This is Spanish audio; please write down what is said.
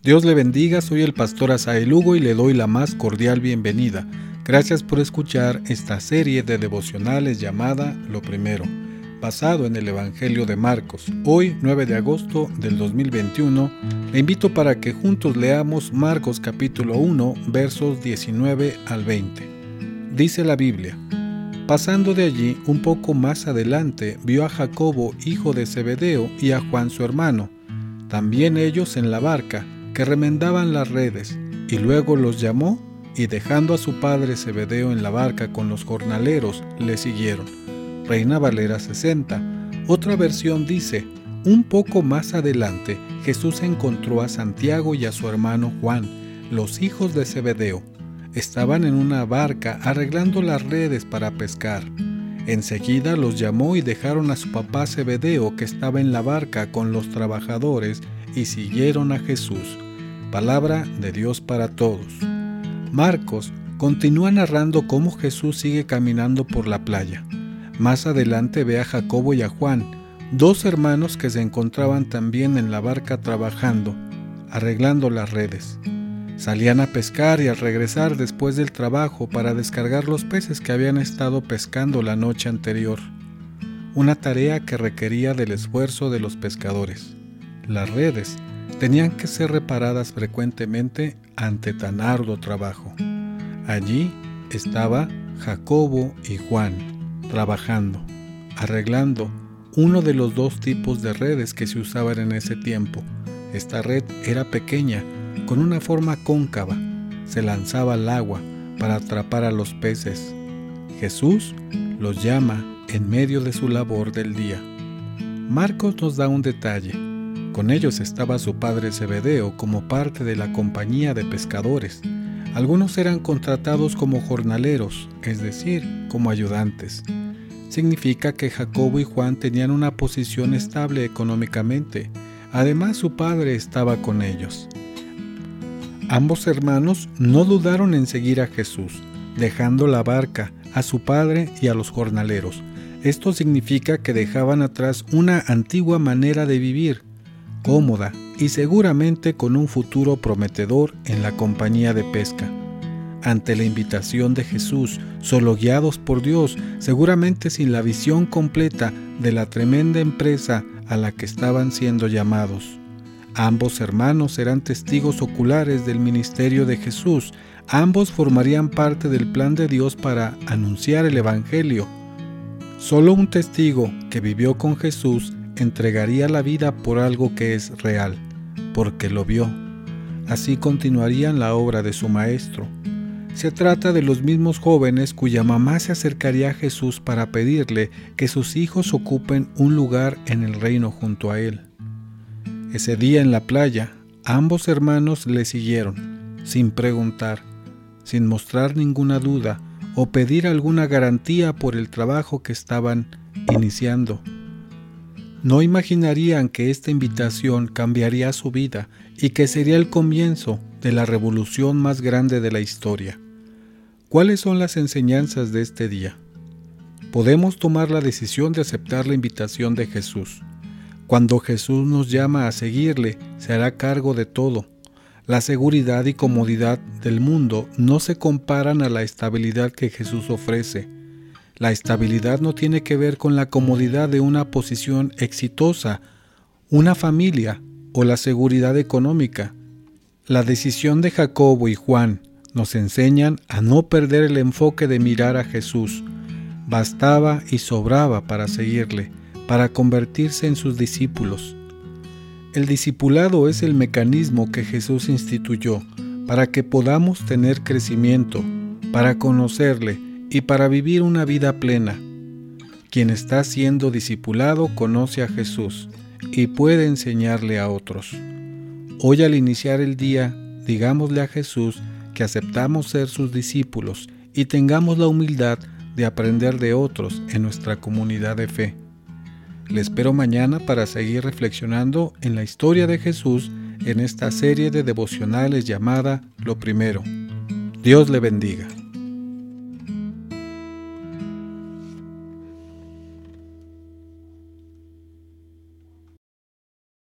Dios le bendiga, soy el pastor Asael Hugo y le doy la más cordial bienvenida. Gracias por escuchar esta serie de devocionales llamada Lo Primero, basado en el Evangelio de Marcos. Hoy, 9 de agosto del 2021, le invito para que juntos leamos Marcos capítulo 1, versos 19 al 20. Dice la Biblia, Pasando de allí un poco más adelante, vio a Jacobo, hijo de Zebedeo, y a Juan su hermano, también ellos en la barca, que remendaban las redes, y luego los llamó, y dejando a su padre Zebedeo en la barca con los jornaleros, le siguieron. Reina Valera 60. Otra versión dice, un poco más adelante, Jesús encontró a Santiago y a su hermano Juan, los hijos de Zebedeo. Estaban en una barca arreglando las redes para pescar. Enseguida los llamó y dejaron a su papá Zebedeo que estaba en la barca con los trabajadores y siguieron a Jesús. Palabra de Dios para todos. Marcos continúa narrando cómo Jesús sigue caminando por la playa. Más adelante ve a Jacobo y a Juan, dos hermanos que se encontraban también en la barca trabajando, arreglando las redes. Salían a pescar y al regresar después del trabajo para descargar los peces que habían estado pescando la noche anterior, una tarea que requería del esfuerzo de los pescadores. Las redes tenían que ser reparadas frecuentemente ante tan arduo trabajo. Allí estaba Jacobo y Juan trabajando, arreglando uno de los dos tipos de redes que se usaban en ese tiempo. Esta red era pequeña, con una forma cóncava. Se lanzaba al agua para atrapar a los peces. Jesús los llama en medio de su labor del día. Marcos nos da un detalle con ellos estaba su padre Zebedeo como parte de la compañía de pescadores. Algunos eran contratados como jornaleros, es decir, como ayudantes. Significa que Jacobo y Juan tenían una posición estable económicamente. Además su padre estaba con ellos. Ambos hermanos no dudaron en seguir a Jesús, dejando la barca, a su padre y a los jornaleros. Esto significa que dejaban atrás una antigua manera de vivir, cómoda y seguramente con un futuro prometedor en la compañía de pesca. Ante la invitación de Jesús, solo guiados por Dios, seguramente sin la visión completa de la tremenda empresa a la que estaban siendo llamados. Ambos hermanos eran testigos oculares del ministerio de Jesús, ambos formarían parte del plan de Dios para anunciar el Evangelio. Solo un testigo que vivió con Jesús entregaría la vida por algo que es real, porque lo vio. Así continuarían la obra de su maestro. Se trata de los mismos jóvenes cuya mamá se acercaría a Jesús para pedirle que sus hijos ocupen un lugar en el reino junto a él. Ese día en la playa, ambos hermanos le siguieron, sin preguntar, sin mostrar ninguna duda o pedir alguna garantía por el trabajo que estaban iniciando. No imaginarían que esta invitación cambiaría su vida y que sería el comienzo de la revolución más grande de la historia. ¿Cuáles son las enseñanzas de este día? Podemos tomar la decisión de aceptar la invitación de Jesús. Cuando Jesús nos llama a seguirle, se hará cargo de todo. La seguridad y comodidad del mundo no se comparan a la estabilidad que Jesús ofrece la estabilidad no tiene que ver con la comodidad de una posición exitosa, una familia o la seguridad económica. La decisión de Jacobo y Juan nos enseñan a no perder el enfoque de mirar a Jesús. Bastaba y sobraba para seguirle, para convertirse en sus discípulos. El discipulado es el mecanismo que Jesús instituyó para que podamos tener crecimiento, para conocerle, y para vivir una vida plena. Quien está siendo discipulado conoce a Jesús y puede enseñarle a otros. Hoy al iniciar el día, digámosle a Jesús que aceptamos ser sus discípulos y tengamos la humildad de aprender de otros en nuestra comunidad de fe. Le espero mañana para seguir reflexionando en la historia de Jesús en esta serie de devocionales llamada Lo Primero. Dios le bendiga.